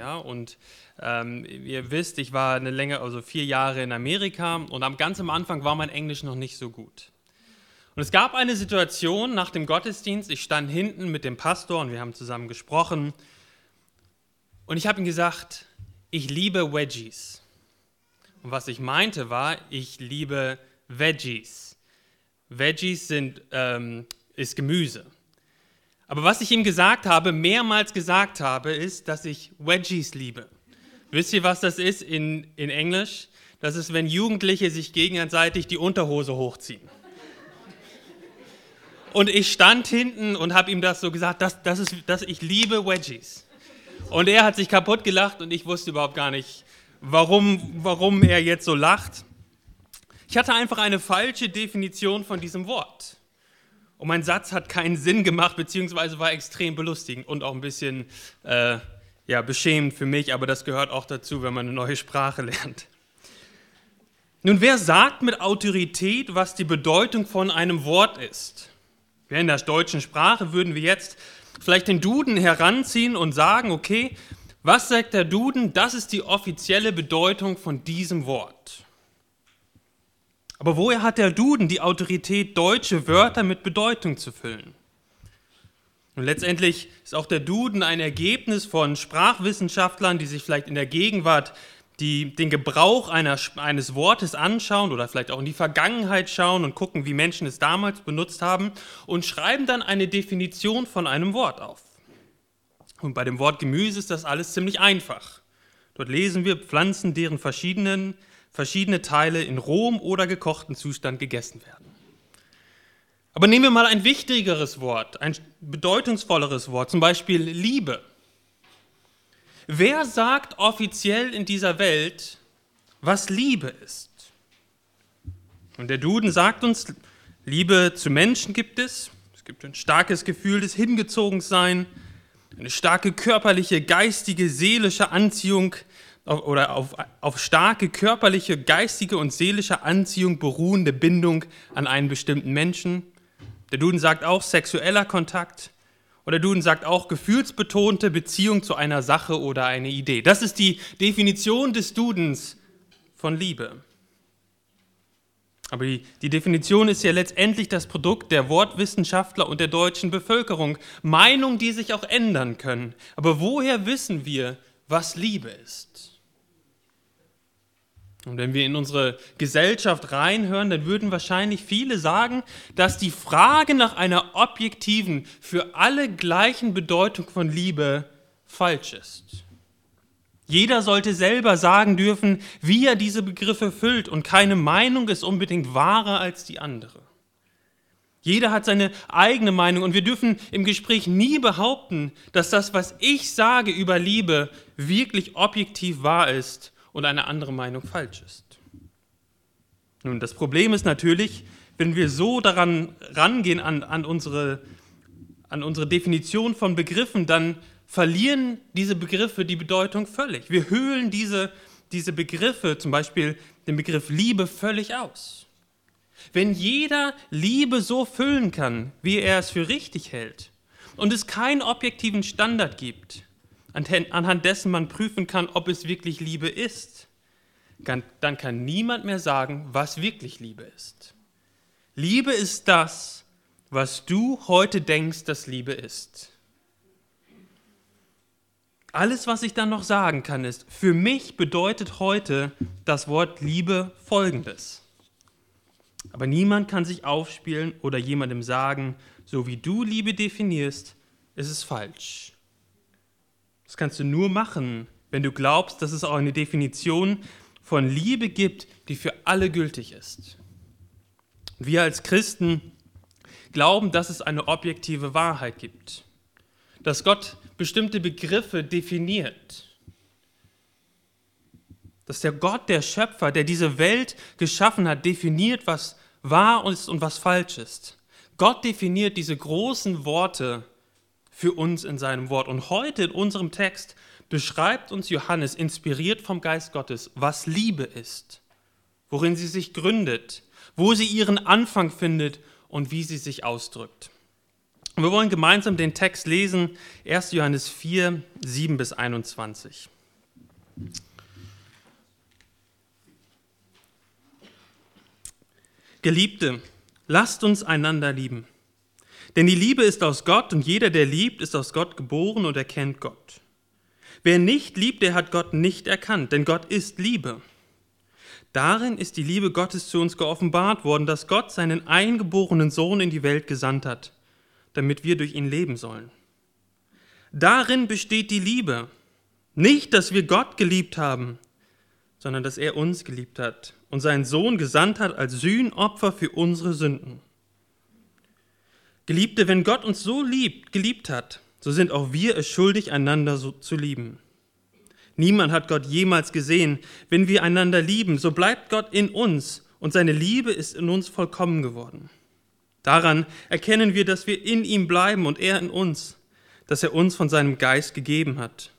Ja? Und ähm, ihr wisst, ich war eine Länge, also vier Jahre in Amerika und am ganz am Anfang war mein Englisch noch nicht so gut. Und es gab eine Situation nach dem Gottesdienst, ich stand hinten mit dem Pastor und wir haben zusammen gesprochen und ich habe ihm gesagt, ich liebe Wedgies. Und was ich meinte war, ich liebe Veggies. Veggies sind, ähm, ist Gemüse. Aber was ich ihm gesagt habe, mehrmals gesagt habe, ist, dass ich Wedgies liebe. Wisst ihr, was das ist in, in Englisch? Das ist, wenn Jugendliche sich gegenseitig die Unterhose hochziehen. Und ich stand hinten und habe ihm das so gesagt, das, das ist, das, ich liebe Wedgies. Und er hat sich kaputt gelacht und ich wusste überhaupt gar nicht, warum, warum er jetzt so lacht. Ich hatte einfach eine falsche Definition von diesem Wort. Und mein Satz hat keinen Sinn gemacht, beziehungsweise war extrem belustigend und auch ein bisschen äh, ja, beschämend für mich, aber das gehört auch dazu, wenn man eine neue Sprache lernt. Nun, wer sagt mit Autorität, was die Bedeutung von einem Wort ist? in der deutschen Sprache würden wir jetzt vielleicht den Duden heranziehen und sagen, okay, was sagt der Duden? Das ist die offizielle Bedeutung von diesem Wort. Aber woher hat der Duden die Autorität, deutsche Wörter mit Bedeutung zu füllen? Und letztendlich ist auch der Duden ein Ergebnis von Sprachwissenschaftlern, die sich vielleicht in der Gegenwart die den Gebrauch einer, eines Wortes anschauen oder vielleicht auch in die Vergangenheit schauen und gucken, wie Menschen es damals benutzt haben und schreiben dann eine Definition von einem Wort auf. Und bei dem Wort Gemüse ist das alles ziemlich einfach. Dort lesen wir Pflanzen, deren verschiedenen verschiedene Teile in rohem oder gekochten Zustand gegessen werden. Aber nehmen wir mal ein wichtigeres Wort, ein bedeutungsvolleres Wort, zum Beispiel Liebe. Wer sagt offiziell in dieser Welt, was Liebe ist? Und der Duden sagt uns, Liebe zu Menschen gibt es. Es gibt ein starkes Gefühl des Hingezogenseins, eine starke körperliche, geistige, seelische Anziehung oder auf, auf starke körperliche, geistige und seelische Anziehung beruhende Bindung an einen bestimmten Menschen. Der Duden sagt auch sexueller Kontakt. Oder der Duden sagt auch gefühlsbetonte Beziehung zu einer Sache oder einer Idee. Das ist die Definition des Dudens von Liebe. Aber die, die, Definition ist ja letztendlich das Produkt der Wortwissenschaftler und der deutschen Bevölkerung. Meinungen, die sich auch ändern können. Aber woher wissen wir, was Liebe ist? Und wenn wir in unsere Gesellschaft reinhören, dann würden wahrscheinlich viele sagen, dass die Frage nach einer objektiven, für alle gleichen Bedeutung von Liebe falsch ist. Jeder sollte selber sagen dürfen, wie er diese Begriffe füllt und keine Meinung ist unbedingt wahrer als die andere. Jeder hat seine eigene Meinung und wir dürfen im Gespräch nie behaupten, dass das, was ich sage über Liebe, wirklich objektiv wahr ist und eine andere Meinung falsch ist. Nun, das Problem ist natürlich, wenn wir so daran rangehen an, an, unsere, an unsere Definition von Begriffen, dann verlieren diese Begriffe die Bedeutung völlig. Wir höhlen diese, diese Begriffe, zum Beispiel den Begriff Liebe, völlig aus. Wenn jeder Liebe so füllen kann, wie er es für richtig hält, und es keinen objektiven Standard gibt, anhand dessen man prüfen kann, ob es wirklich Liebe ist, dann kann niemand mehr sagen, was wirklich Liebe ist. Liebe ist das, was du heute denkst, dass Liebe ist. Alles, was ich dann noch sagen kann, ist, für mich bedeutet heute das Wort Liebe Folgendes. Aber niemand kann sich aufspielen oder jemandem sagen, so wie du Liebe definierst, ist es falsch. Das kannst du nur machen, wenn du glaubst, dass es auch eine Definition von Liebe gibt, die für alle gültig ist. Wir als Christen glauben, dass es eine objektive Wahrheit gibt, dass Gott bestimmte Begriffe definiert, dass der Gott, der Schöpfer, der diese Welt geschaffen hat, definiert, was wahr ist und was falsch ist. Gott definiert diese großen Worte für uns in seinem Wort. Und heute in unserem Text beschreibt uns Johannes, inspiriert vom Geist Gottes, was Liebe ist, worin sie sich gründet, wo sie ihren Anfang findet und wie sie sich ausdrückt. Und wir wollen gemeinsam den Text lesen, 1. Johannes 4, 7 bis 21. Geliebte, lasst uns einander lieben. Denn die Liebe ist aus Gott und jeder, der liebt, ist aus Gott geboren und erkennt Gott. Wer nicht liebt, der hat Gott nicht erkannt, denn Gott ist Liebe. Darin ist die Liebe Gottes zu uns geoffenbart worden, dass Gott seinen eingeborenen Sohn in die Welt gesandt hat, damit wir durch ihn leben sollen. Darin besteht die Liebe. Nicht, dass wir Gott geliebt haben, sondern dass er uns geliebt hat und seinen Sohn gesandt hat als Sühnopfer für unsere Sünden. Geliebte, wenn Gott uns so liebt, geliebt hat, so sind auch wir es schuldig, einander so zu lieben. Niemand hat Gott jemals gesehen. Wenn wir einander lieben, so bleibt Gott in uns und seine Liebe ist in uns vollkommen geworden. Daran erkennen wir, dass wir in ihm bleiben und er in uns, dass er uns von seinem Geist gegeben hat.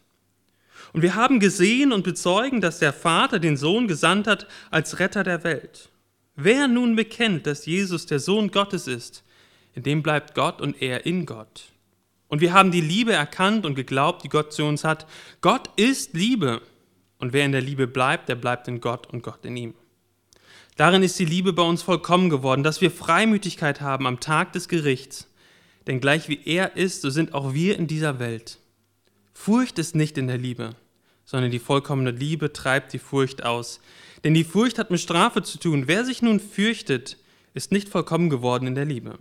Und wir haben gesehen und bezeugen, dass der Vater den Sohn gesandt hat als Retter der Welt. Wer nun bekennt, dass Jesus der Sohn Gottes ist, in dem bleibt Gott und er in Gott. Und wir haben die Liebe erkannt und geglaubt, die Gott zu uns hat. Gott ist Liebe. Und wer in der Liebe bleibt, der bleibt in Gott und Gott in ihm. Darin ist die Liebe bei uns vollkommen geworden, dass wir Freimütigkeit haben am Tag des Gerichts. Denn gleich wie er ist, so sind auch wir in dieser Welt. Furcht ist nicht in der Liebe, sondern die vollkommene Liebe treibt die Furcht aus. Denn die Furcht hat mit Strafe zu tun. Wer sich nun fürchtet, ist nicht vollkommen geworden in der Liebe.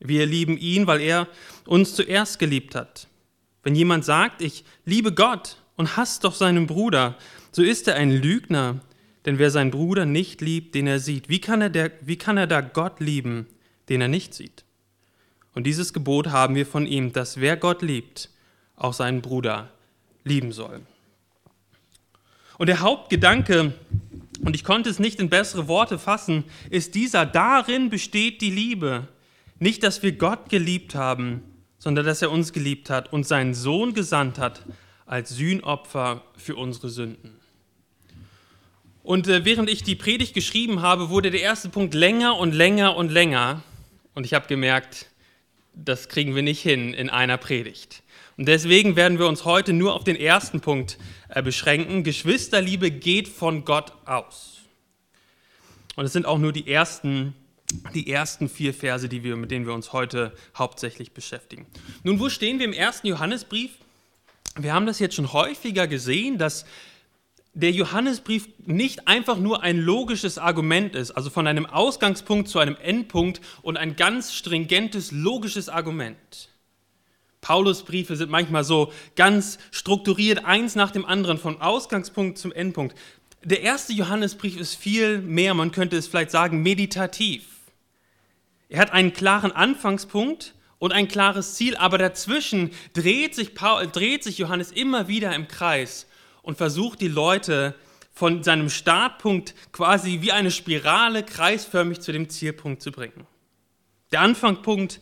Wir lieben ihn, weil er uns zuerst geliebt hat. Wenn jemand sagt, ich liebe Gott und hasst doch seinen Bruder, so ist er ein Lügner, denn wer seinen Bruder nicht liebt, den er sieht, wie kann er, der, wie kann er da Gott lieben, den er nicht sieht? Und dieses Gebot haben wir von ihm, dass wer Gott liebt, auch seinen Bruder lieben soll. Und der Hauptgedanke, und ich konnte es nicht in bessere Worte fassen, ist dieser, darin besteht die Liebe. Nicht, dass wir Gott geliebt haben, sondern dass er uns geliebt hat und seinen Sohn gesandt hat als Sühnopfer für unsere Sünden. Und äh, während ich die Predigt geschrieben habe, wurde der erste Punkt länger und länger und länger. Und ich habe gemerkt, das kriegen wir nicht hin in einer Predigt. Und deswegen werden wir uns heute nur auf den ersten Punkt äh, beschränken. Geschwisterliebe geht von Gott aus. Und es sind auch nur die ersten die ersten vier Verse, die wir, mit denen wir uns heute hauptsächlich beschäftigen. Nun, wo stehen wir im ersten Johannesbrief? Wir haben das jetzt schon häufiger gesehen, dass der Johannesbrief nicht einfach nur ein logisches Argument ist, also von einem Ausgangspunkt zu einem Endpunkt und ein ganz stringentes logisches Argument. Paulus Briefe sind manchmal so ganz strukturiert, eins nach dem anderen, vom Ausgangspunkt zum Endpunkt. Der erste Johannesbrief ist viel mehr, man könnte es vielleicht sagen, meditativ. Er hat einen klaren Anfangspunkt und ein klares Ziel, aber dazwischen dreht sich, Paul, dreht sich Johannes immer wieder im Kreis und versucht die Leute von seinem Startpunkt quasi wie eine Spirale kreisförmig zu dem Zielpunkt zu bringen. Der Anfangspunkt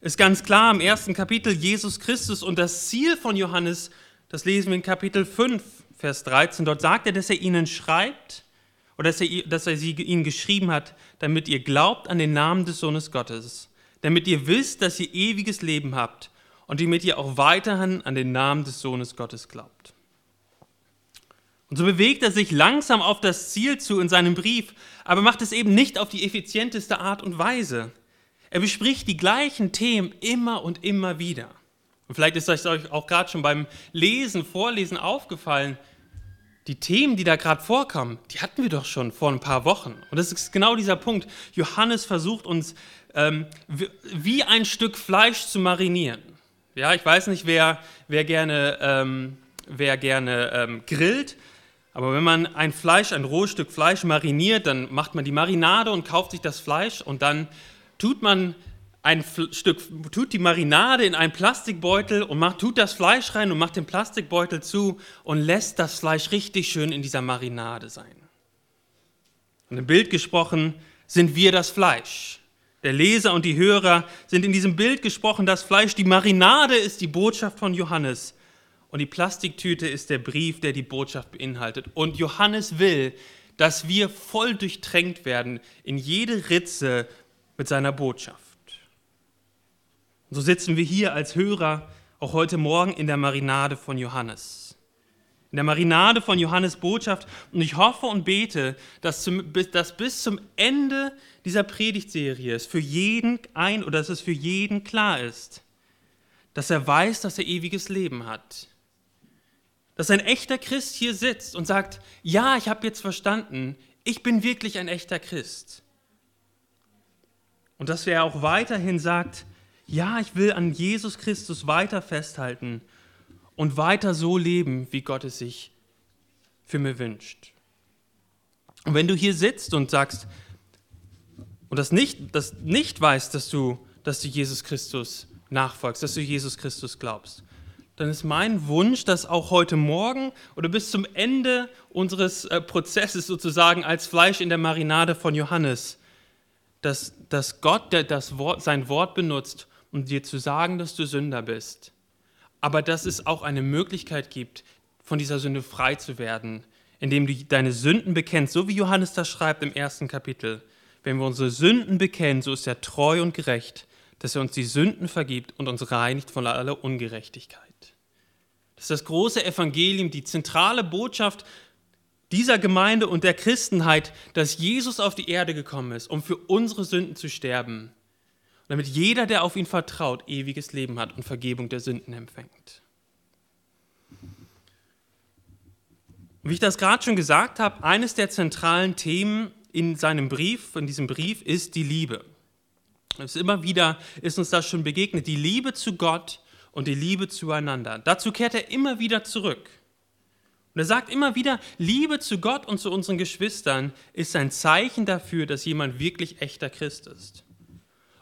ist ganz klar im ersten Kapitel Jesus Christus und das Ziel von Johannes, das lesen wir in Kapitel 5, Vers 13. Dort sagt er, dass er ihnen schreibt, oder dass er, dass er sie ihnen geschrieben hat, damit ihr glaubt an den Namen des Sohnes Gottes, damit ihr wisst, dass ihr ewiges Leben habt und damit ihr auch weiterhin an den Namen des Sohnes Gottes glaubt. Und so bewegt er sich langsam auf das Ziel zu in seinem Brief, aber macht es eben nicht auf die effizienteste Art und Weise. Er bespricht die gleichen Themen immer und immer wieder. Und vielleicht ist euch auch gerade schon beim Lesen, Vorlesen aufgefallen, die Themen, die da gerade vorkommen, die hatten wir doch schon vor ein paar Wochen. Und das ist genau dieser Punkt. Johannes versucht uns ähm, wie ein Stück Fleisch zu marinieren. Ja, ich weiß nicht, wer, wer gerne, ähm, wer gerne ähm, grillt, aber wenn man ein Fleisch, ein rohes Stück Fleisch mariniert, dann macht man die Marinade und kauft sich das Fleisch und dann tut man ein Stück, tut die Marinade in einen Plastikbeutel und macht, tut das Fleisch rein und macht den Plastikbeutel zu und lässt das Fleisch richtig schön in dieser Marinade sein. Und im Bild gesprochen sind wir das Fleisch. Der Leser und die Hörer sind in diesem Bild gesprochen das Fleisch. Die Marinade ist die Botschaft von Johannes und die Plastiktüte ist der Brief, der die Botschaft beinhaltet. Und Johannes will, dass wir voll durchtränkt werden in jede Ritze mit seiner Botschaft. Und so sitzen wir hier als Hörer auch heute Morgen in der Marinade von Johannes. In der Marinade von Johannes Botschaft. Und ich hoffe und bete, dass, zum, dass bis zum Ende dieser Predigtserie es für jeden ein oder dass es für jeden klar ist, dass er weiß, dass er ewiges Leben hat. Dass ein echter Christ hier sitzt und sagt, ja, ich habe jetzt verstanden, ich bin wirklich ein echter Christ. Und dass er auch weiterhin sagt, ja, ich will an Jesus Christus weiter festhalten und weiter so leben, wie Gott es sich für mich wünscht. Und wenn du hier sitzt und sagst und das nicht, das nicht weißt, dass du, dass du Jesus Christus nachfolgst, dass du Jesus Christus glaubst, dann ist mein Wunsch, dass auch heute Morgen oder bis zum Ende unseres äh, Prozesses sozusagen als Fleisch in der Marinade von Johannes, dass, dass Gott der, das Wort, sein Wort benutzt, um dir zu sagen, dass du Sünder bist, aber dass es auch eine Möglichkeit gibt, von dieser Sünde frei zu werden, indem du deine Sünden bekennst, so wie Johannes das schreibt im ersten Kapitel. Wenn wir unsere Sünden bekennen, so ist er treu und gerecht, dass er uns die Sünden vergibt und uns reinigt von aller Ungerechtigkeit. Das ist das große Evangelium, die zentrale Botschaft dieser Gemeinde und der Christenheit, dass Jesus auf die Erde gekommen ist, um für unsere Sünden zu sterben damit jeder, der auf ihn vertraut, ewiges Leben hat und Vergebung der Sünden empfängt. Wie ich das gerade schon gesagt habe, eines der zentralen Themen in seinem Brief, in diesem Brief, ist die Liebe. Es immer wieder ist uns das schon begegnet, die Liebe zu Gott und die Liebe zueinander. Dazu kehrt er immer wieder zurück. Und er sagt immer wieder, Liebe zu Gott und zu unseren Geschwistern ist ein Zeichen dafür, dass jemand wirklich echter Christ ist.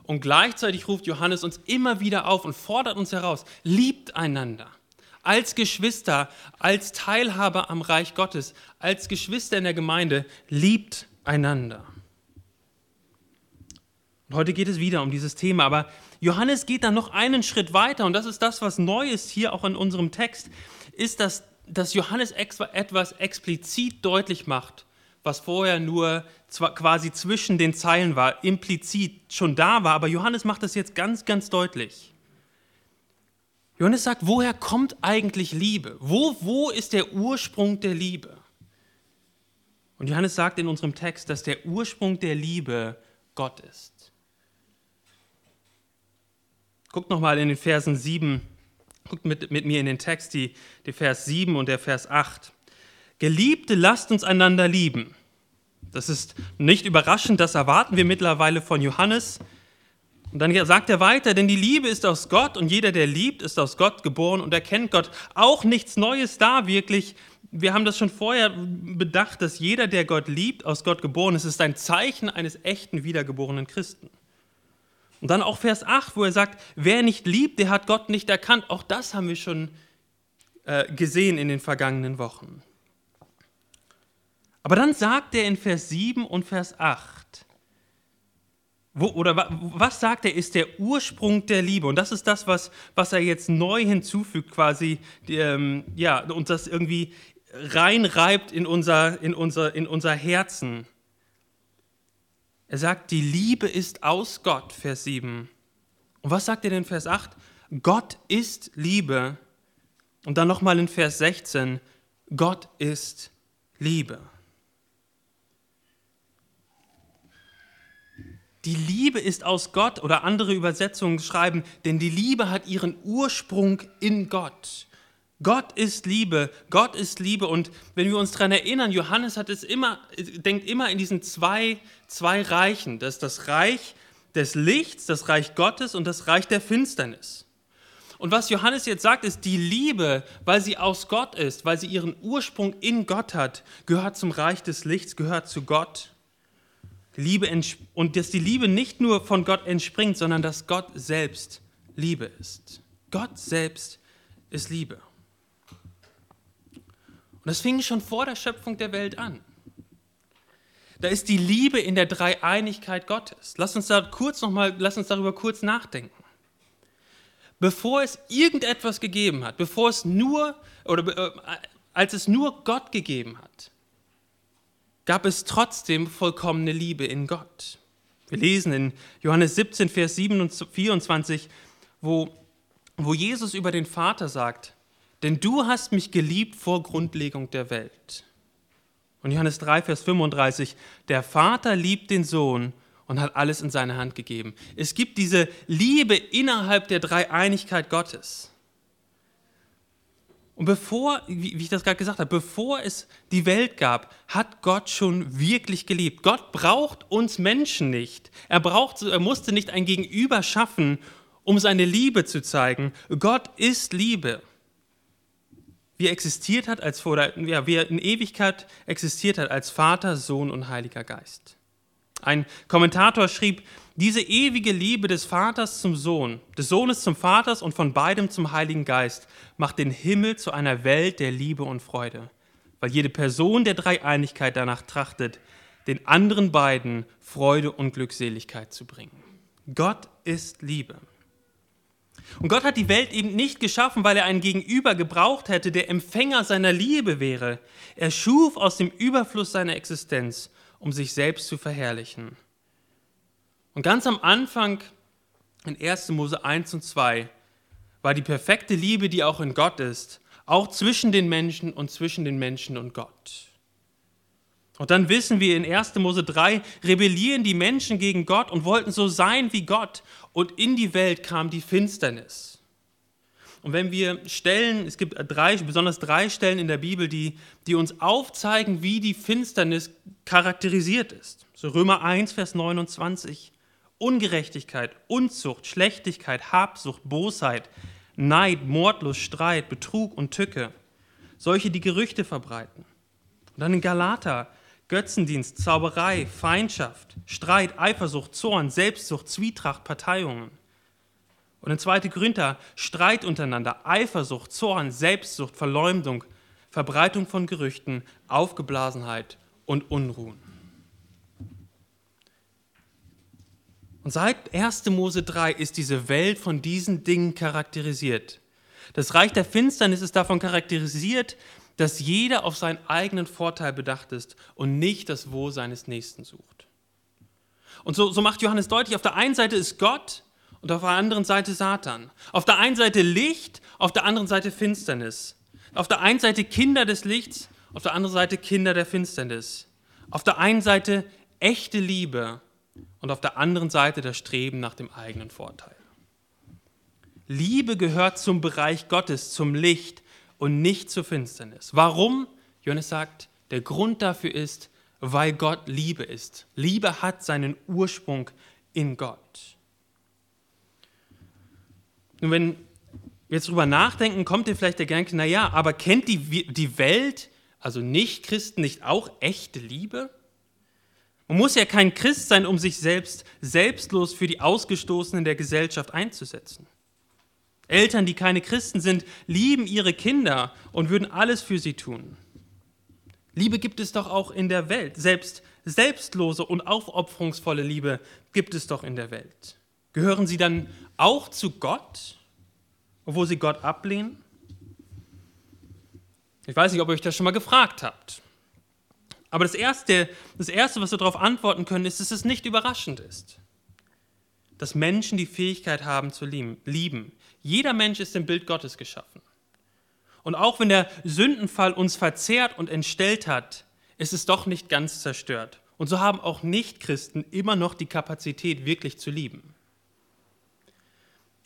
Und gleichzeitig ruft Johannes uns immer wieder auf und fordert uns heraus, liebt einander. Als Geschwister, als Teilhaber am Reich Gottes, als Geschwister in der Gemeinde, liebt einander. Und heute geht es wieder um dieses Thema, aber Johannes geht dann noch einen Schritt weiter und das ist das, was neu ist hier auch in unserem Text, ist, dass, dass Johannes etwas explizit deutlich macht was vorher nur quasi zwischen den Zeilen war, implizit schon da war, aber Johannes macht das jetzt ganz, ganz deutlich. Johannes sagt, woher kommt eigentlich Liebe? Wo, wo ist der Ursprung der Liebe? Und Johannes sagt in unserem Text, dass der Ursprung der Liebe Gott ist. Guckt nochmal in den Versen 7, guckt mit, mit mir in den Text, die, die Vers 7 und der Vers 8. Geliebte, lasst uns einander lieben. Das ist nicht überraschend, das erwarten wir mittlerweile von Johannes. Und dann sagt er weiter, denn die Liebe ist aus Gott und jeder, der liebt, ist aus Gott geboren und erkennt Gott. Auch nichts Neues da wirklich. Wir haben das schon vorher bedacht, dass jeder, der Gott liebt, aus Gott geboren ist. Es ist ein Zeichen eines echten wiedergeborenen Christen. Und dann auch Vers 8, wo er sagt, wer nicht liebt, der hat Gott nicht erkannt. Auch das haben wir schon äh, gesehen in den vergangenen Wochen. Aber dann sagt er in Vers 7 und Vers 8, wo, oder was sagt er, ist der Ursprung der Liebe. Und das ist das, was, was er jetzt neu hinzufügt, quasi, ähm, ja, und das irgendwie reinreibt in unser, in, unser, in unser Herzen. Er sagt, die Liebe ist aus Gott, Vers 7. Und was sagt er denn in Vers 8? Gott ist Liebe. Und dann nochmal in Vers 16, Gott ist Liebe. Die Liebe ist aus Gott oder andere Übersetzungen schreiben, denn die Liebe hat ihren Ursprung in Gott. Gott ist Liebe, Gott ist Liebe. Und wenn wir uns daran erinnern, Johannes hat es immer, denkt immer in diesen zwei, zwei Reichen. Das ist das Reich des Lichts, das Reich Gottes und das Reich der Finsternis. Und was Johannes jetzt sagt, ist, die Liebe, weil sie aus Gott ist, weil sie ihren Ursprung in Gott hat, gehört zum Reich des Lichts, gehört zu Gott. Liebe und dass die Liebe nicht nur von Gott entspringt, sondern dass Gott selbst Liebe ist. Gott selbst ist Liebe. Und das fing schon vor der Schöpfung der Welt an. Da ist die Liebe in der Dreieinigkeit Gottes. Lass uns da kurz noch mal, lass uns darüber kurz nachdenken. Bevor es irgendetwas gegeben hat, bevor es nur oder äh, als es nur Gott gegeben hat, gab es trotzdem vollkommene Liebe in Gott. Wir lesen in Johannes 17, Vers 24, wo, wo Jesus über den Vater sagt, denn du hast mich geliebt vor Grundlegung der Welt. Und Johannes 3, Vers 35, der Vater liebt den Sohn und hat alles in seine Hand gegeben. Es gibt diese Liebe innerhalb der Dreieinigkeit Gottes. Und bevor, wie ich das gerade gesagt habe, bevor es die Welt gab, hat Gott schon wirklich geliebt. Gott braucht uns Menschen nicht. Er, braucht, er musste nicht ein Gegenüber schaffen, um seine Liebe zu zeigen. Gott ist Liebe. Wie er existiert hat als oder, ja, wie er in Ewigkeit existiert hat als Vater, Sohn und Heiliger Geist. Ein Kommentator schrieb, diese ewige Liebe des Vaters zum Sohn, des Sohnes zum Vaters und von beidem zum Heiligen Geist macht den Himmel zu einer Welt der Liebe und Freude, weil jede Person der Dreieinigkeit danach trachtet, den anderen beiden Freude und Glückseligkeit zu bringen. Gott ist Liebe. Und Gott hat die Welt eben nicht geschaffen, weil er einen Gegenüber gebraucht hätte, der Empfänger seiner Liebe wäre. Er schuf aus dem Überfluss seiner Existenz, um sich selbst zu verherrlichen. Und ganz am Anfang in 1. Mose 1 und 2 war die perfekte Liebe, die auch in Gott ist, auch zwischen den Menschen und zwischen den Menschen und Gott. Und dann wissen wir in 1. Mose 3, rebellieren die Menschen gegen Gott und wollten so sein wie Gott. Und in die Welt kam die Finsternis. Und wenn wir Stellen, es gibt drei, besonders drei Stellen in der Bibel, die, die uns aufzeigen, wie die Finsternis charakterisiert ist. So Römer 1, Vers 29. Ungerechtigkeit, Unzucht, Schlechtigkeit, Habsucht, Bosheit, Neid, Mordlust, Streit, Betrug und Tücke. Solche, die Gerüchte verbreiten. Und dann in Galater, Götzendienst, Zauberei, Feindschaft, Streit, Eifersucht, Zorn, Selbstsucht, Zwietracht, Parteiungen. Und in 2. Korinther, Streit untereinander, Eifersucht, Zorn, Selbstsucht, Verleumdung, Verbreitung von Gerüchten, Aufgeblasenheit und Unruhen. Und seit 1. Mose 3 ist diese Welt von diesen Dingen charakterisiert. Das Reich der Finsternis ist davon charakterisiert, dass jeder auf seinen eigenen Vorteil bedacht ist und nicht das Wohl seines Nächsten sucht. Und so, so macht Johannes deutlich, auf der einen Seite ist Gott und auf der anderen Seite Satan. Auf der einen Seite Licht, auf der anderen Seite Finsternis. Auf der einen Seite Kinder des Lichts, auf der anderen Seite Kinder der Finsternis. Auf der einen Seite echte Liebe und auf der anderen Seite das Streben nach dem eigenen Vorteil. Liebe gehört zum Bereich Gottes, zum Licht und nicht zur Finsternis. Warum? Johannes sagt, der Grund dafür ist, weil Gott Liebe ist. Liebe hat seinen Ursprung in Gott. Und wenn wir jetzt drüber nachdenken, kommt dir vielleicht der Gedanke, naja, aber kennt die, die Welt, also Nicht-Christen, nicht auch echte Liebe? Man muss ja kein Christ sein, um sich selbst selbstlos für die Ausgestoßenen der Gesellschaft einzusetzen. Eltern, die keine Christen sind, lieben ihre Kinder und würden alles für sie tun. Liebe gibt es doch auch in der Welt. Selbst selbstlose und aufopferungsvolle Liebe gibt es doch in der Welt. Gehören sie dann auch zu Gott, obwohl sie Gott ablehnen? Ich weiß nicht, ob ihr euch das schon mal gefragt habt. Aber das Erste, das Erste, was wir darauf antworten können, ist, dass es nicht überraschend ist. Dass Menschen die Fähigkeit haben zu lieben. Jeder Mensch ist im Bild Gottes geschaffen. Und auch wenn der Sündenfall uns verzehrt und entstellt hat, ist es doch nicht ganz zerstört. Und so haben auch Nichtchristen immer noch die Kapazität, wirklich zu lieben.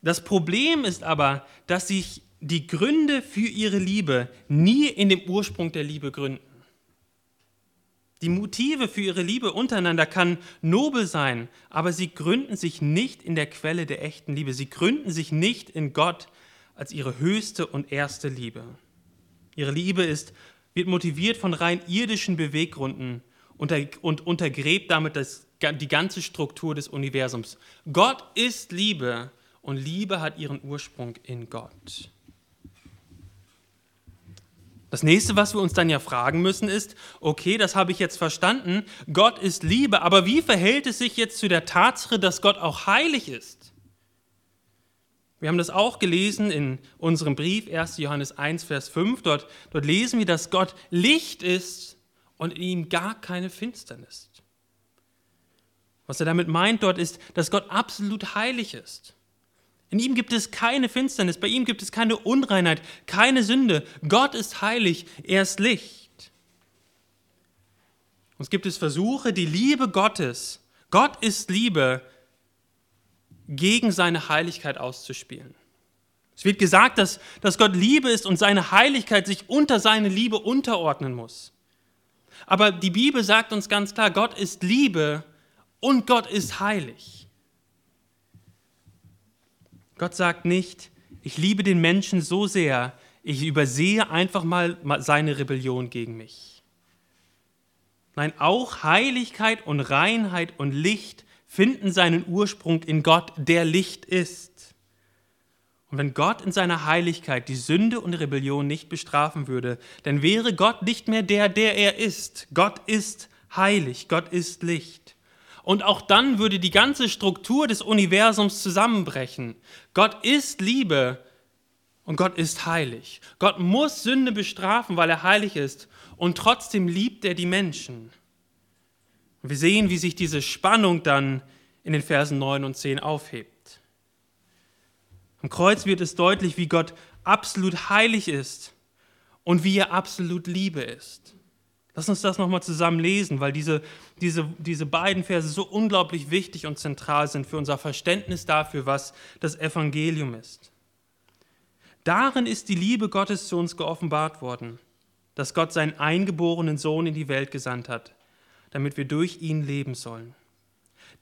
Das Problem ist aber, dass sich die Gründe für ihre Liebe nie in dem Ursprung der Liebe gründen. Die Motive für ihre Liebe untereinander kann nobel sein, aber sie gründen sich nicht in der Quelle der echten Liebe. Sie gründen sich nicht in Gott als ihre höchste und erste Liebe. Ihre Liebe ist, wird motiviert von rein irdischen Beweggründen und untergräbt damit das, die ganze Struktur des Universums. Gott ist Liebe und Liebe hat ihren Ursprung in Gott. Das nächste, was wir uns dann ja fragen müssen, ist, okay, das habe ich jetzt verstanden, Gott ist Liebe, aber wie verhält es sich jetzt zu der Tatsache, dass Gott auch heilig ist? Wir haben das auch gelesen in unserem Brief 1. Johannes 1, Vers 5. Dort, dort lesen wir, dass Gott Licht ist und in ihm gar keine Finsternis. Was er damit meint dort ist, dass Gott absolut heilig ist. In ihm gibt es keine Finsternis, bei ihm gibt es keine Unreinheit, keine Sünde. Gott ist heilig, er ist Licht. Und es gibt es Versuche, die Liebe Gottes, Gott ist Liebe, gegen seine Heiligkeit auszuspielen. Es wird gesagt, dass, dass Gott Liebe ist und seine Heiligkeit sich unter seine Liebe unterordnen muss. Aber die Bibel sagt uns ganz klar, Gott ist Liebe und Gott ist heilig. Gott sagt nicht, ich liebe den Menschen so sehr, ich übersehe einfach mal seine Rebellion gegen mich. Nein, auch Heiligkeit und Reinheit und Licht finden seinen Ursprung in Gott, der Licht ist. Und wenn Gott in seiner Heiligkeit die Sünde und Rebellion nicht bestrafen würde, dann wäre Gott nicht mehr der, der er ist. Gott ist heilig, Gott ist Licht. Und auch dann würde die ganze Struktur des Universums zusammenbrechen. Gott ist Liebe und Gott ist heilig. Gott muss Sünde bestrafen, weil er heilig ist. Und trotzdem liebt er die Menschen. Und wir sehen, wie sich diese Spannung dann in den Versen 9 und 10 aufhebt. Am Kreuz wird es deutlich, wie Gott absolut heilig ist und wie er absolut Liebe ist. Lass uns das nochmal zusammen lesen, weil diese, diese, diese beiden Verse so unglaublich wichtig und zentral sind für unser Verständnis dafür, was das Evangelium ist. Darin ist die Liebe Gottes zu uns geoffenbart worden, dass Gott seinen eingeborenen Sohn in die Welt gesandt hat, damit wir durch ihn leben sollen.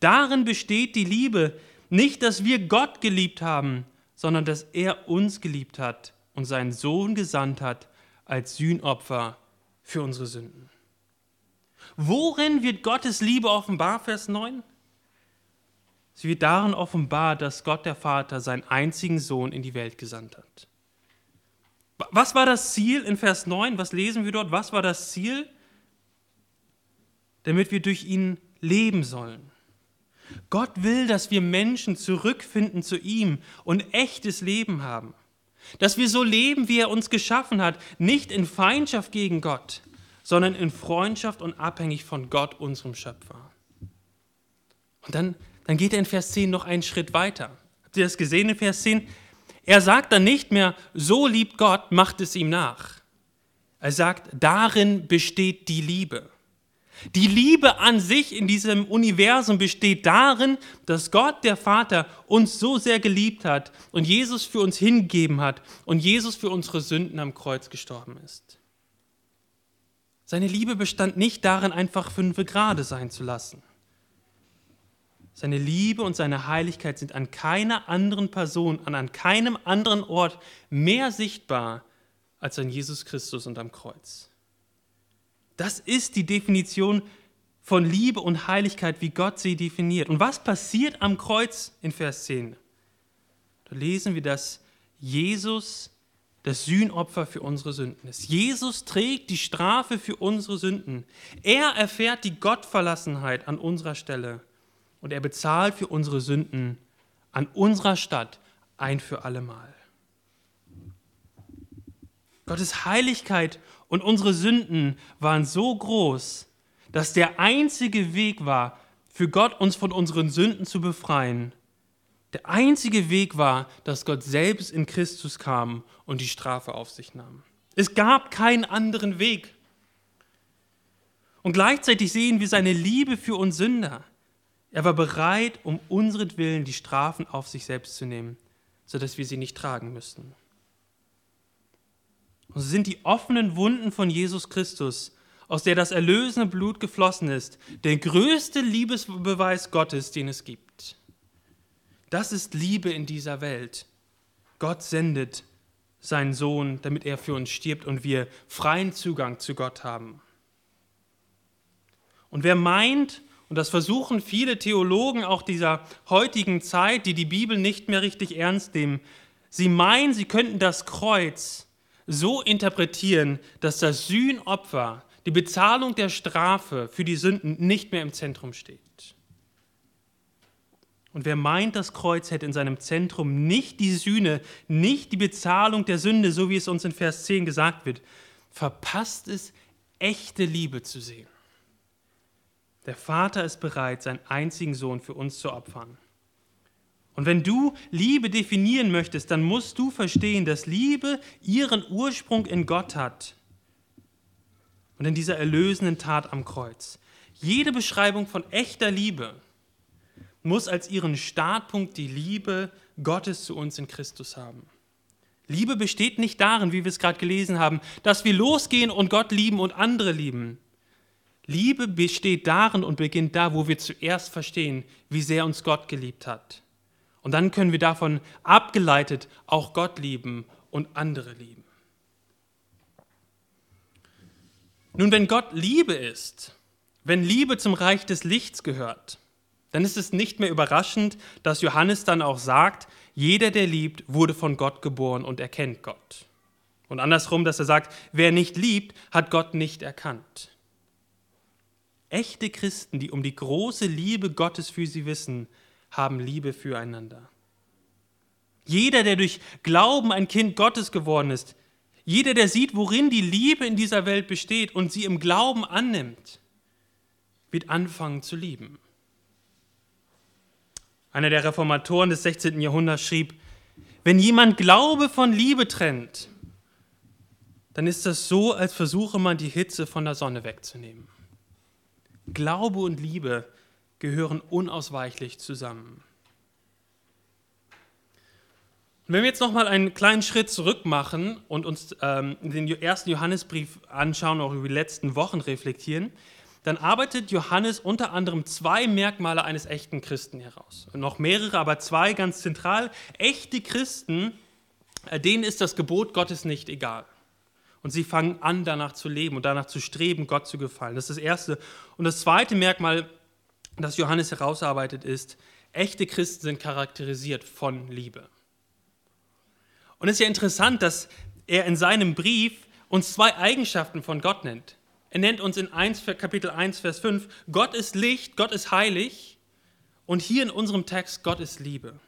Darin besteht die Liebe, nicht, dass wir Gott geliebt haben, sondern dass er uns geliebt hat und seinen Sohn gesandt hat als Sühnopfer für unsere Sünden. Worin wird Gottes Liebe offenbar, Vers 9? Sie wird darin offenbar, dass Gott der Vater seinen einzigen Sohn in die Welt gesandt hat. Was war das Ziel in Vers 9? Was lesen wir dort? Was war das Ziel? damit wir durch ihn leben sollen. Gott will, dass wir Menschen zurückfinden zu ihm und echtes Leben haben. Dass wir so leben, wie er uns geschaffen hat, nicht in Feindschaft gegen Gott, sondern in Freundschaft und abhängig von Gott, unserem Schöpfer. Und dann, dann geht er in Vers 10 noch einen Schritt weiter. Habt ihr das gesehen in Vers 10? Er sagt dann nicht mehr, so liebt Gott, macht es ihm nach. Er sagt, darin besteht die Liebe. Die Liebe an sich in diesem Universum besteht darin, dass Gott, der Vater, uns so sehr geliebt hat und Jesus für uns hingegeben hat und Jesus für unsere Sünden am Kreuz gestorben ist. Seine Liebe bestand nicht darin, einfach fünfe Grade sein zu lassen. Seine Liebe und seine Heiligkeit sind an keiner anderen Person, an keinem anderen Ort mehr sichtbar als an Jesus Christus und am Kreuz. Das ist die Definition von Liebe und Heiligkeit, wie Gott sie definiert. Und was passiert am Kreuz in Vers 10? Da lesen wir, dass Jesus das Sühnopfer für unsere Sünden ist. Jesus trägt die Strafe für unsere Sünden. Er erfährt die Gottverlassenheit an unserer Stelle und er bezahlt für unsere Sünden an unserer Stadt ein für allemal. Gottes Heiligkeit und unsere Sünden waren so groß, dass der einzige Weg war, für Gott uns von unseren Sünden zu befreien. Der einzige Weg war, dass Gott selbst in Christus kam und die Strafe auf sich nahm. Es gab keinen anderen Weg. Und gleichzeitig sehen wir seine Liebe für uns Sünder. Er war bereit, um unseretwillen die Strafen auf sich selbst zu nehmen, sodass wir sie nicht tragen müssten. Und so sind die offenen Wunden von Jesus Christus, aus der das erlösende Blut geflossen ist, der größte Liebesbeweis Gottes, den es gibt. Das ist Liebe in dieser Welt. Gott sendet seinen Sohn, damit er für uns stirbt und wir freien Zugang zu Gott haben. Und wer meint, und das versuchen viele Theologen auch dieser heutigen Zeit, die die Bibel nicht mehr richtig ernst nehmen, sie meinen, sie könnten das Kreuz so interpretieren, dass das Sühnopfer, die Bezahlung der Strafe für die Sünden nicht mehr im Zentrum steht. Und wer meint, das Kreuz hätte in seinem Zentrum nicht die Sühne, nicht die Bezahlung der Sünde, so wie es uns in Vers 10 gesagt wird, verpasst es, echte Liebe zu sehen. Der Vater ist bereit, seinen einzigen Sohn für uns zu opfern. Und wenn du Liebe definieren möchtest, dann musst du verstehen, dass Liebe ihren Ursprung in Gott hat und in dieser erlösenden Tat am Kreuz. Jede Beschreibung von echter Liebe muss als ihren Startpunkt die Liebe Gottes zu uns in Christus haben. Liebe besteht nicht darin, wie wir es gerade gelesen haben, dass wir losgehen und Gott lieben und andere lieben. Liebe besteht darin und beginnt da, wo wir zuerst verstehen, wie sehr uns Gott geliebt hat. Und dann können wir davon abgeleitet auch Gott lieben und andere lieben. Nun, wenn Gott Liebe ist, wenn Liebe zum Reich des Lichts gehört, dann ist es nicht mehr überraschend, dass Johannes dann auch sagt, jeder, der liebt, wurde von Gott geboren und erkennt Gott. Und andersrum, dass er sagt, wer nicht liebt, hat Gott nicht erkannt. Echte Christen, die um die große Liebe Gottes für sie wissen, haben Liebe füreinander. Jeder, der durch Glauben ein Kind Gottes geworden ist, jeder, der sieht, worin die Liebe in dieser Welt besteht und sie im Glauben annimmt, wird anfangen zu lieben. Einer der Reformatoren des 16. Jahrhunderts schrieb, wenn jemand Glaube von Liebe trennt, dann ist das so, als versuche man die Hitze von der Sonne wegzunehmen. Glaube und Liebe gehören unausweichlich zusammen. Und wenn wir jetzt nochmal einen kleinen Schritt zurück machen und uns ähm, den ersten Johannesbrief anschauen, auch über die letzten Wochen reflektieren, dann arbeitet Johannes unter anderem zwei Merkmale eines echten Christen heraus. Noch mehrere, aber zwei ganz zentral. Echte Christen, äh, denen ist das Gebot Gottes nicht egal. Und sie fangen an, danach zu leben und danach zu streben, Gott zu gefallen. Das ist das Erste. Und das zweite Merkmal, das Johannes herausarbeitet, ist, echte Christen sind charakterisiert von Liebe. Und es ist ja interessant, dass er in seinem Brief uns zwei Eigenschaften von Gott nennt. Er nennt uns in 1, Kapitel 1, Vers 5, Gott ist Licht, Gott ist heilig. Und hier in unserem Text, Gott ist Liebe.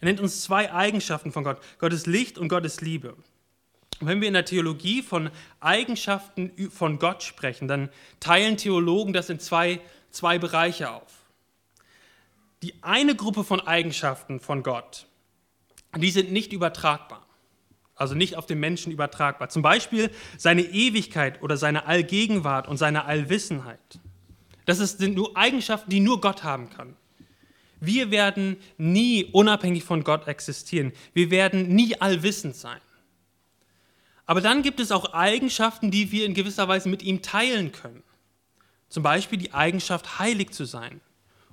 Er nennt uns zwei Eigenschaften von Gott. Gott ist Licht und Gott ist Liebe. Und wenn wir in der Theologie von Eigenschaften von Gott sprechen, dann teilen Theologen das in zwei, zwei Bereiche auf. Die eine Gruppe von Eigenschaften von Gott, die sind nicht übertragbar also nicht auf den Menschen übertragbar. Zum Beispiel seine Ewigkeit oder seine Allgegenwart und seine Allwissenheit. Das sind nur Eigenschaften, die nur Gott haben kann. Wir werden nie unabhängig von Gott existieren. Wir werden nie allwissend sein. Aber dann gibt es auch Eigenschaften, die wir in gewisser Weise mit ihm teilen können. Zum Beispiel die Eigenschaft, heilig zu sein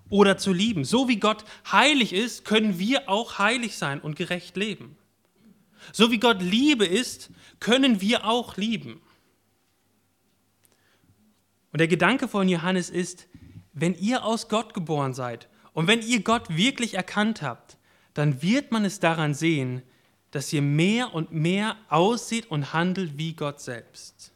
oder zu lieben. So wie Gott heilig ist, können wir auch heilig sein und gerecht leben. So wie Gott Liebe ist, können wir auch lieben. Und der Gedanke von Johannes ist, wenn ihr aus Gott geboren seid und wenn ihr Gott wirklich erkannt habt, dann wird man es daran sehen, dass ihr mehr und mehr aussieht und handelt wie Gott selbst.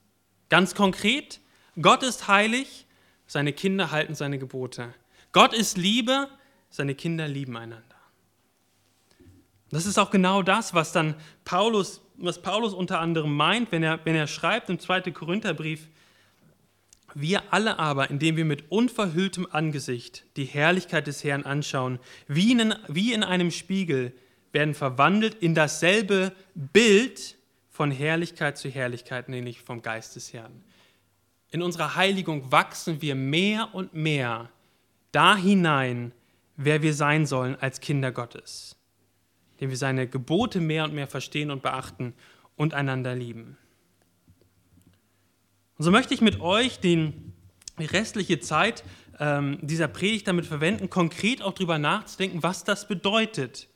Ganz konkret, Gott ist heilig, seine Kinder halten seine Gebote. Gott ist Liebe, seine Kinder lieben einander. Das ist auch genau das, was dann Paulus, was Paulus unter anderem meint, wenn er, wenn er schreibt im 2. Korintherbrief, wir alle aber, indem wir mit unverhülltem Angesicht die Herrlichkeit des Herrn anschauen, wie in, wie in einem Spiegel, werden verwandelt in dasselbe Bild von Herrlichkeit zu Herrlichkeit, nämlich vom Geist des Herrn. In unserer Heiligung wachsen wir mehr und mehr da hinein, wer wir sein sollen als Kinder Gottes indem wir seine Gebote mehr und mehr verstehen und beachten und einander lieben. Und so möchte ich mit euch den, die restliche Zeit ähm, dieser Predigt damit verwenden, konkret auch darüber nachzudenken, was das bedeutet,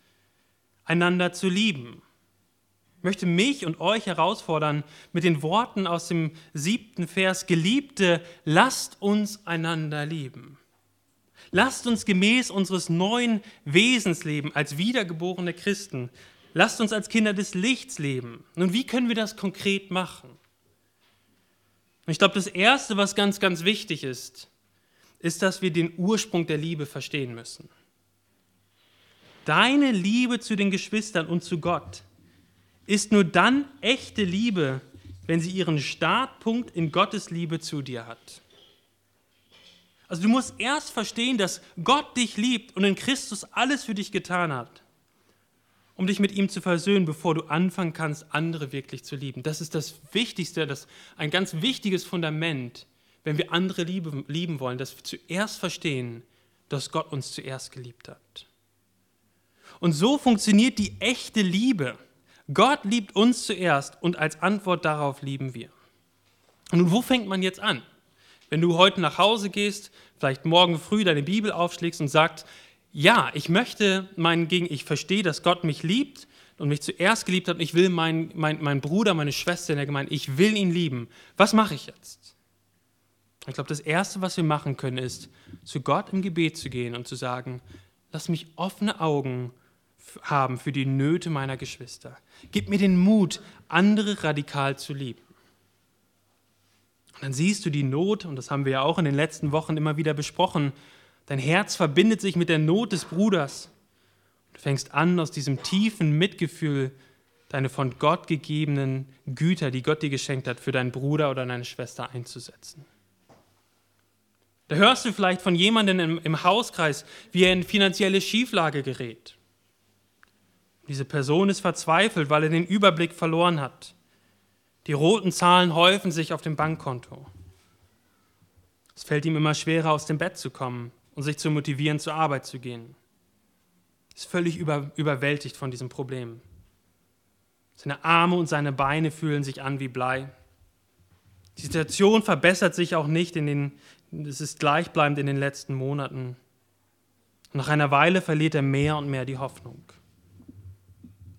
einander zu lieben. Möchte mich und euch herausfordern mit den Worten aus dem siebten Vers, Geliebte, lasst uns einander lieben. Lasst uns gemäß unseres neuen Wesens leben, als wiedergeborene Christen. Lasst uns als Kinder des Lichts leben. Nun, wie können wir das konkret machen? ich glaube, das Erste, was ganz, ganz wichtig ist, ist, dass wir den Ursprung der Liebe verstehen müssen. Deine Liebe zu den Geschwistern und zu Gott ist nur dann echte Liebe, wenn sie ihren Startpunkt in Gottes Liebe zu dir hat. Also du musst erst verstehen, dass Gott dich liebt und in Christus alles für dich getan hat, um dich mit ihm zu versöhnen, bevor du anfangen kannst, andere wirklich zu lieben. Das ist das Wichtigste, das ein ganz wichtiges Fundament, wenn wir andere lieben, lieben wollen, dass wir zuerst verstehen, dass Gott uns zuerst geliebt hat. Und so funktioniert die echte Liebe. Gott liebt uns zuerst und als Antwort darauf lieben wir. Und wo fängt man jetzt an? Wenn du heute nach Hause gehst, vielleicht morgen früh deine Bibel aufschlägst und sagst, ja, ich möchte meinen Gegen, ich verstehe, dass Gott mich liebt und mich zuerst geliebt hat und ich will meinen mein, mein Bruder, meine Schwester in der Gemeinde, ich will ihn lieben. Was mache ich jetzt? Ich glaube, das Erste, was wir machen können, ist, zu Gott im Gebet zu gehen und zu sagen, lass mich offene Augen haben für die Nöte meiner Geschwister. Gib mir den Mut, andere radikal zu lieben. Und dann siehst du die Not, und das haben wir ja auch in den letzten Wochen immer wieder besprochen, dein Herz verbindet sich mit der Not des Bruders. Du fängst an, aus diesem tiefen Mitgefühl deine von Gott gegebenen Güter, die Gott dir geschenkt hat, für deinen Bruder oder deine Schwester einzusetzen. Da hörst du vielleicht von jemandem im, Hauskreis, wie er in finanzielle Schieflage gerät. Diese Person ist verzweifelt, weil er den Überblick verloren hat. Die roten Zahlen häufen sich auf dem Bankkonto. Es fällt ihm immer schwerer, aus dem Bett zu kommen und sich zu motivieren, zur Arbeit zu gehen. Er ist völlig über, überwältigt von diesem Problem. Seine Arme und seine Beine fühlen sich an wie Blei. Die Situation verbessert sich auch nicht, in den, es ist gleichbleibend in den letzten Monaten. Nach einer Weile verliert er mehr und mehr die Hoffnung.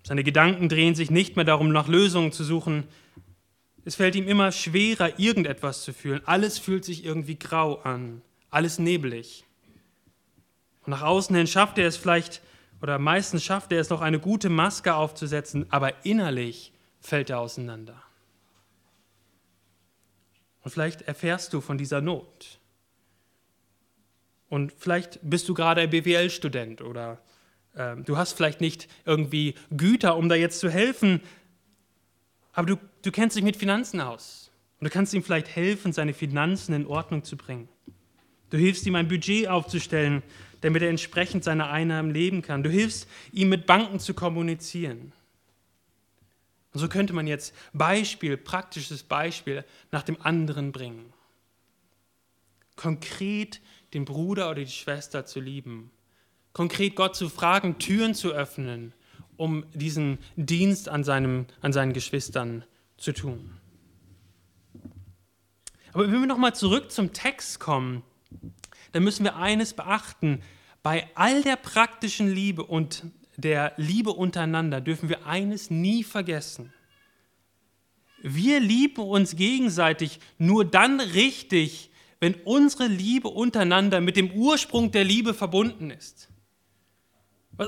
Seine Gedanken drehen sich nicht mehr darum, nach Lösungen zu suchen, es fällt ihm immer schwerer, irgendetwas zu fühlen. Alles fühlt sich irgendwie grau an, alles nebelig. Und nach außen hin schafft er es vielleicht, oder meistens schafft er es noch, eine gute Maske aufzusetzen, aber innerlich fällt er auseinander. Und vielleicht erfährst du von dieser Not. Und vielleicht bist du gerade ein BWL-Student oder äh, du hast vielleicht nicht irgendwie Güter, um da jetzt zu helfen, aber du, du kennst dich mit Finanzen aus. Und du kannst ihm vielleicht helfen, seine Finanzen in Ordnung zu bringen. Du hilfst ihm ein Budget aufzustellen, damit er entsprechend seiner Einnahmen leben kann. Du hilfst ihm mit Banken zu kommunizieren. Und so könnte man jetzt Beispiel, praktisches Beispiel nach dem anderen bringen. Konkret den Bruder oder die Schwester zu lieben. Konkret Gott zu fragen, Türen zu öffnen um diesen Dienst an, seinem, an seinen Geschwistern zu tun. Aber wenn wir nochmal zurück zum Text kommen, dann müssen wir eines beachten. Bei all der praktischen Liebe und der Liebe untereinander dürfen wir eines nie vergessen. Wir lieben uns gegenseitig nur dann richtig, wenn unsere Liebe untereinander mit dem Ursprung der Liebe verbunden ist.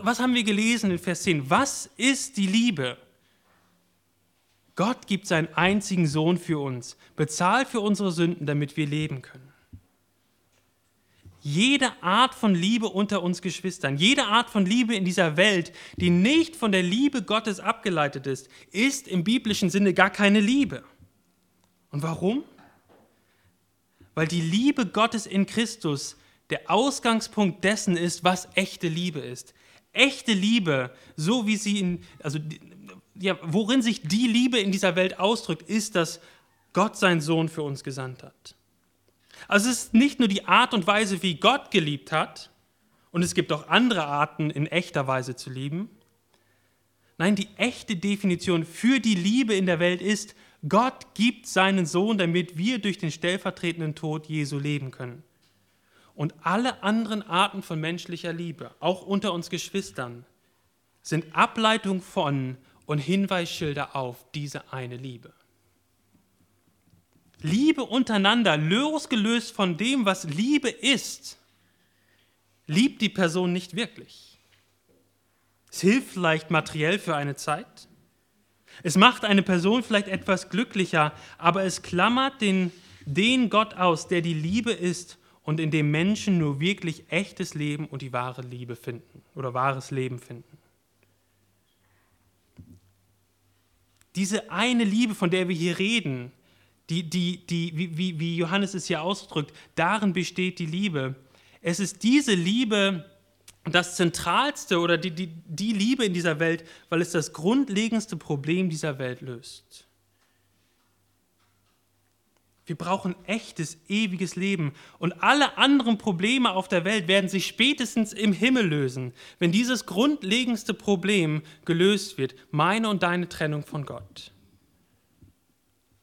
Was haben wir gelesen in Vers 10? Was ist die Liebe? Gott gibt seinen einzigen Sohn für uns, bezahlt für unsere Sünden, damit wir leben können. Jede Art von Liebe unter uns Geschwistern, jede Art von Liebe in dieser Welt, die nicht von der Liebe Gottes abgeleitet ist, ist im biblischen Sinne gar keine Liebe. Und warum? Weil die Liebe Gottes in Christus der Ausgangspunkt dessen ist, was echte Liebe ist. Echte Liebe, so wie sie in, also ja, worin sich die Liebe in dieser Welt ausdrückt, ist, dass Gott seinen Sohn für uns gesandt hat. Also es ist nicht nur die Art und Weise, wie Gott geliebt hat, und es gibt auch andere Arten, in echter Weise zu lieben. Nein, die echte Definition für die Liebe in der Welt ist, Gott gibt seinen Sohn, damit wir durch den stellvertretenden Tod Jesu leben können. Und alle anderen Arten von menschlicher Liebe, auch unter uns Geschwistern, sind Ableitung von und Hinweisschilder auf diese eine Liebe. Liebe untereinander, losgelöst von dem, was Liebe ist, liebt die Person nicht wirklich. Es hilft vielleicht materiell für eine Zeit. Es macht eine Person vielleicht etwas glücklicher, aber es klammert den, den Gott aus, der die Liebe ist und in dem Menschen nur wirklich echtes Leben und die wahre Liebe finden oder wahres Leben finden. Diese eine Liebe, von der wir hier reden, die, die, die, wie, wie Johannes es hier ausdrückt, darin besteht die Liebe. Es ist diese Liebe das Zentralste oder die, die, die Liebe in dieser Welt, weil es das grundlegendste Problem dieser Welt löst. Wir brauchen echtes, ewiges Leben. Und alle anderen Probleme auf der Welt werden sich spätestens im Himmel lösen, wenn dieses grundlegendste Problem gelöst wird, meine und deine Trennung von Gott.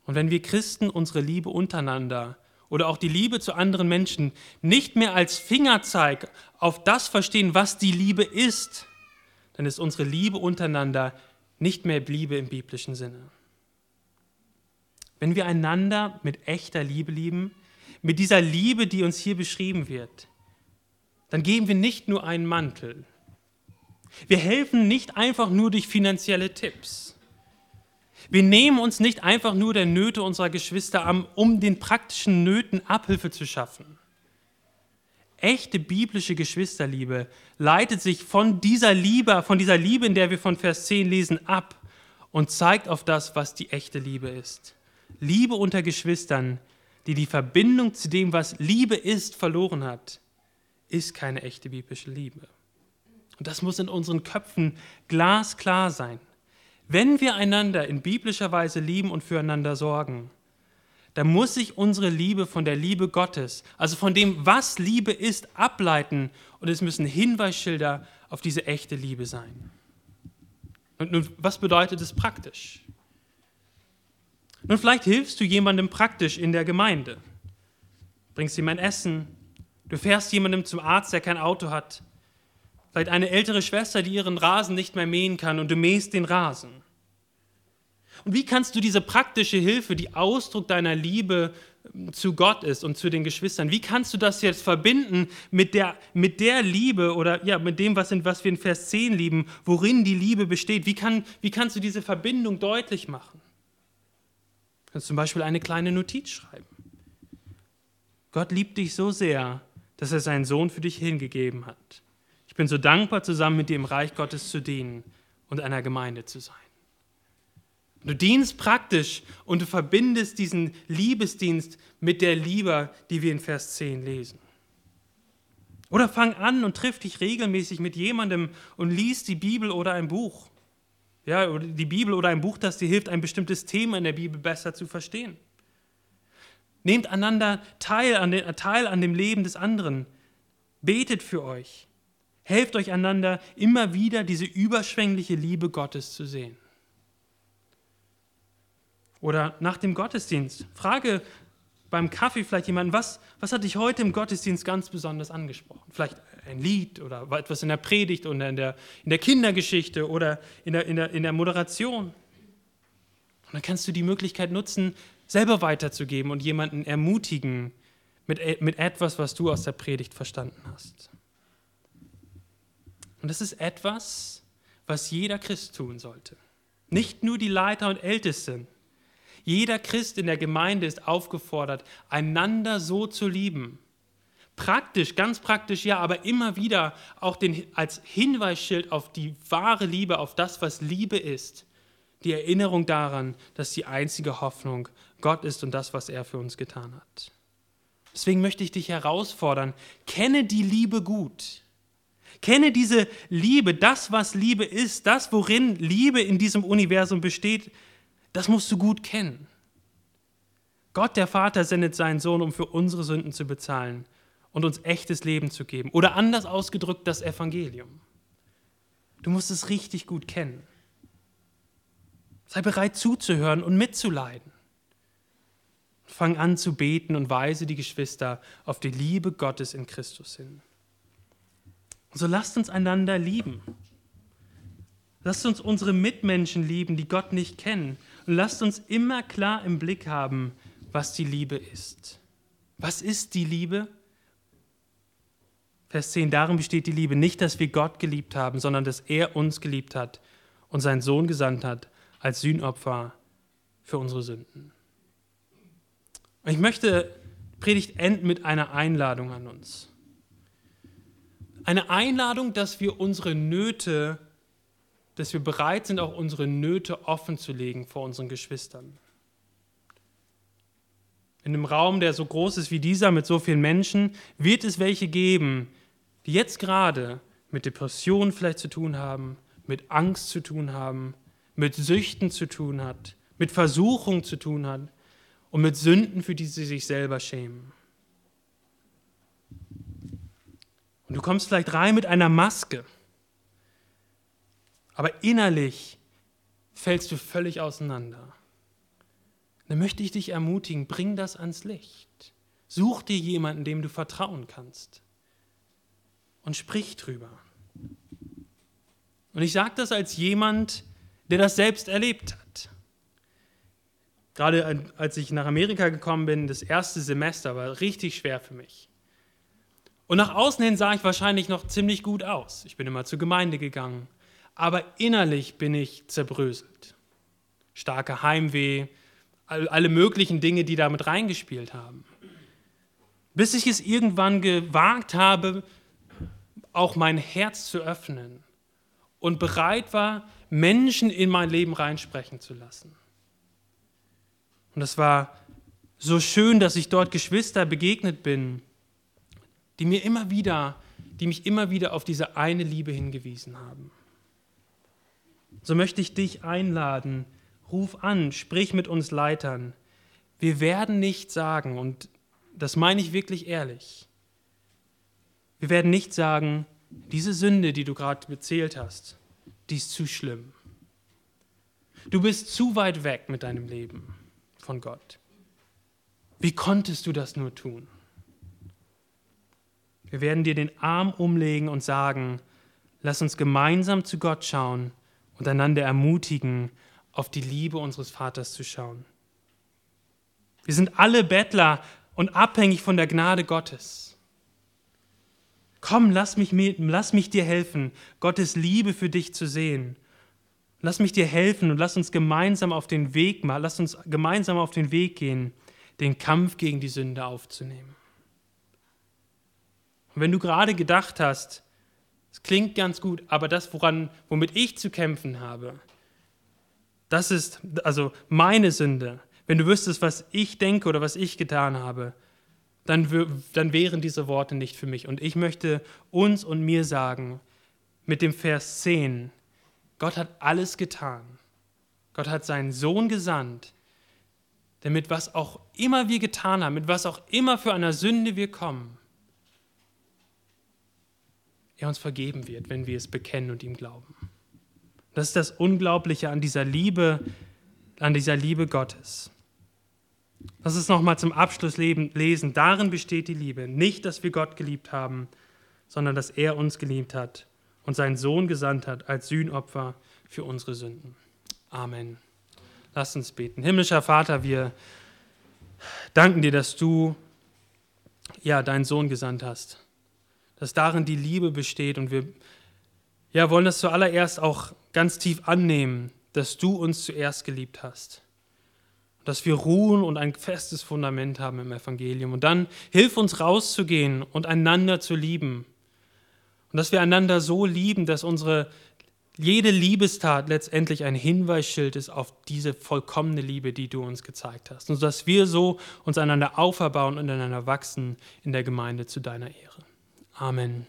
Und wenn wir Christen unsere Liebe untereinander oder auch die Liebe zu anderen Menschen nicht mehr als Fingerzeig auf das verstehen, was die Liebe ist, dann ist unsere Liebe untereinander nicht mehr Liebe im biblischen Sinne. Wenn wir einander mit echter Liebe lieben, mit dieser Liebe, die uns hier beschrieben wird, dann geben wir nicht nur einen Mantel. Wir helfen nicht einfach nur durch finanzielle Tipps. Wir nehmen uns nicht einfach nur der Nöte unserer Geschwister an, um den praktischen Nöten Abhilfe zu schaffen. Echte biblische Geschwisterliebe leitet sich von dieser Liebe, von dieser Liebe, in der wir von Vers 10 lesen, ab und zeigt auf das, was die echte Liebe ist. Liebe unter Geschwistern, die die Verbindung zu dem, was Liebe ist, verloren hat, ist keine echte biblische Liebe. Und das muss in unseren Köpfen glasklar sein. Wenn wir einander in biblischer Weise lieben und füreinander sorgen, dann muss sich unsere Liebe von der Liebe Gottes, also von dem, was Liebe ist, ableiten und es müssen Hinweisschilder auf diese echte Liebe sein. Und nun, was bedeutet es praktisch? Nun, vielleicht hilfst du jemandem praktisch in der Gemeinde. Bringst ihm ein Essen. Du fährst jemandem zum Arzt, der kein Auto hat. Vielleicht eine ältere Schwester, die ihren Rasen nicht mehr mähen kann und du mähst den Rasen. Und wie kannst du diese praktische Hilfe, die Ausdruck deiner Liebe ähm, zu Gott ist und zu den Geschwistern, wie kannst du das jetzt verbinden mit der, mit der Liebe oder ja, mit dem, was, in, was wir in Vers 10 lieben, worin die Liebe besteht? Wie, kann, wie kannst du diese Verbindung deutlich machen? Du kannst zum Beispiel eine kleine Notiz schreiben. Gott liebt dich so sehr, dass er seinen Sohn für dich hingegeben hat. Ich bin so dankbar, zusammen mit dir im Reich Gottes zu dienen und einer Gemeinde zu sein. Du dienst praktisch und du verbindest diesen Liebesdienst mit der Liebe, die wir in Vers 10 lesen. Oder fang an und triff dich regelmäßig mit jemandem und liest die Bibel oder ein Buch. Ja, oder die Bibel oder ein Buch, das dir hilft, ein bestimmtes Thema in der Bibel besser zu verstehen. Nehmt einander teil an, den, teil an dem Leben des anderen. Betet für euch. Helft euch einander, immer wieder diese überschwängliche Liebe Gottes zu sehen. Oder nach dem Gottesdienst. Frage beim Kaffee vielleicht jemanden, was, was hat dich heute im Gottesdienst ganz besonders angesprochen? Vielleicht ein Lied oder etwas in der Predigt oder in der, in der Kindergeschichte oder in der, in, der, in der Moderation. Und dann kannst du die Möglichkeit nutzen, selber weiterzugeben und jemanden ermutigen mit, mit etwas, was du aus der Predigt verstanden hast. Und das ist etwas, was jeder Christ tun sollte. Nicht nur die Leiter und Ältesten. Jeder Christ in der Gemeinde ist aufgefordert, einander so zu lieben, Praktisch, ganz praktisch ja, aber immer wieder auch den, als Hinweisschild auf die wahre Liebe, auf das, was Liebe ist. Die Erinnerung daran, dass die einzige Hoffnung Gott ist und das, was er für uns getan hat. Deswegen möchte ich dich herausfordern, kenne die Liebe gut. Kenne diese Liebe, das, was Liebe ist, das, worin Liebe in diesem Universum besteht, das musst du gut kennen. Gott, der Vater, sendet seinen Sohn, um für unsere Sünden zu bezahlen und uns echtes Leben zu geben. Oder anders ausgedrückt, das Evangelium. Du musst es richtig gut kennen. Sei bereit zuzuhören und mitzuleiden. Fang an zu beten und weise die Geschwister auf die Liebe Gottes in Christus hin. So lasst uns einander lieben. Lasst uns unsere Mitmenschen lieben, die Gott nicht kennen. Und lasst uns immer klar im Blick haben, was die Liebe ist. Was ist die Liebe? Vers 10, darin besteht die Liebe, nicht, dass wir Gott geliebt haben, sondern dass er uns geliebt hat und seinen Sohn gesandt hat als Sühnopfer für unsere Sünden. Und ich möchte Predigt enden mit einer Einladung an uns. Eine Einladung, dass wir unsere Nöte, dass wir bereit sind, auch unsere Nöte offen zu legen vor unseren Geschwistern. in einem Raum, der so groß ist wie dieser, mit so vielen Menschen, wird es welche geben, die jetzt gerade mit Depressionen vielleicht zu tun haben, mit Angst zu tun haben, mit Süchten zu tun hat, mit Versuchung zu tun hat und mit Sünden, für die sie sich selber schämen. Und du kommst vielleicht rein mit einer Maske, aber innerlich fällst du völlig auseinander. Dann möchte ich dich ermutigen, bring das ans Licht. Such dir jemanden, dem du vertrauen kannst und sprich drüber. Und ich sage das als jemand, der das selbst erlebt hat. Gerade als ich nach Amerika gekommen bin, das erste Semester war richtig schwer für mich. Und nach außen hin sah ich wahrscheinlich noch ziemlich gut aus. Ich bin immer zur Gemeinde gegangen. Aber innerlich bin ich zerbröselt. Starke Heimweh, alle möglichen Dinge, die damit reingespielt haben. Bis ich es irgendwann gewagt habe, auch mein Herz zu öffnen und bereit war, Menschen in mein Leben reinsprechen zu lassen. Und es war so schön, dass ich dort Geschwister begegnet bin, die mir immer wieder, die mich immer wieder auf diese eine Liebe hingewiesen haben. So möchte ich dich einladen, ruf an, sprich mit uns Leitern. Wir werden nicht sagen, und das meine ich wirklich ehrlich, wir werden nicht sagen, diese Sünde, die du gerade bezählt hast, die ist zu schlimm. Du bist zu weit weg mit deinem Leben von Gott. Wie konntest du das nur tun? Wir werden dir den Arm umlegen und sagen, lass uns gemeinsam zu Gott schauen und einander ermutigen, auf die Liebe unseres Vaters zu schauen. Wir sind alle Bettler und abhängig von der Gnade Gottes. Komm, lass mich, lass mich dir helfen, Gottes Liebe für dich zu sehen. Lass mich dir helfen und lass uns gemeinsam auf den Weg machen, lass uns gemeinsam auf den Weg gehen, den Kampf gegen die Sünde aufzunehmen. Und wenn du gerade gedacht hast, es klingt ganz gut, aber das, woran, womit ich zu kämpfen habe, das ist also meine Sünde. Wenn du wüsstest, was ich denke oder was ich getan habe, dann, dann wären diese Worte nicht für mich. Und ich möchte uns und mir sagen, mit dem Vers 10, Gott hat alles getan. Gott hat seinen Sohn gesandt, damit was auch immer wir getan haben, mit was auch immer für einer Sünde wir kommen, er uns vergeben wird, wenn wir es bekennen und ihm glauben. Das ist das Unglaubliche an dieser Liebe, an dieser Liebe Gottes. Lass uns nochmal zum Abschluss lesen. Darin besteht die Liebe. Nicht, dass wir Gott geliebt haben, sondern dass er uns geliebt hat und seinen Sohn gesandt hat als Sühnopfer für unsere Sünden. Amen. Lass uns beten. Himmlischer Vater, wir danken dir, dass du ja deinen Sohn gesandt hast. Dass darin die Liebe besteht und wir ja, wollen das zuallererst auch ganz tief annehmen, dass du uns zuerst geliebt hast dass wir ruhen und ein festes Fundament haben im Evangelium. Und dann hilf uns rauszugehen und einander zu lieben. Und dass wir einander so lieben, dass unsere jede Liebestat letztendlich ein Hinweisschild ist auf diese vollkommene Liebe, die du uns gezeigt hast. Und dass wir so uns einander auferbauen und einander wachsen in der Gemeinde zu deiner Ehre. Amen.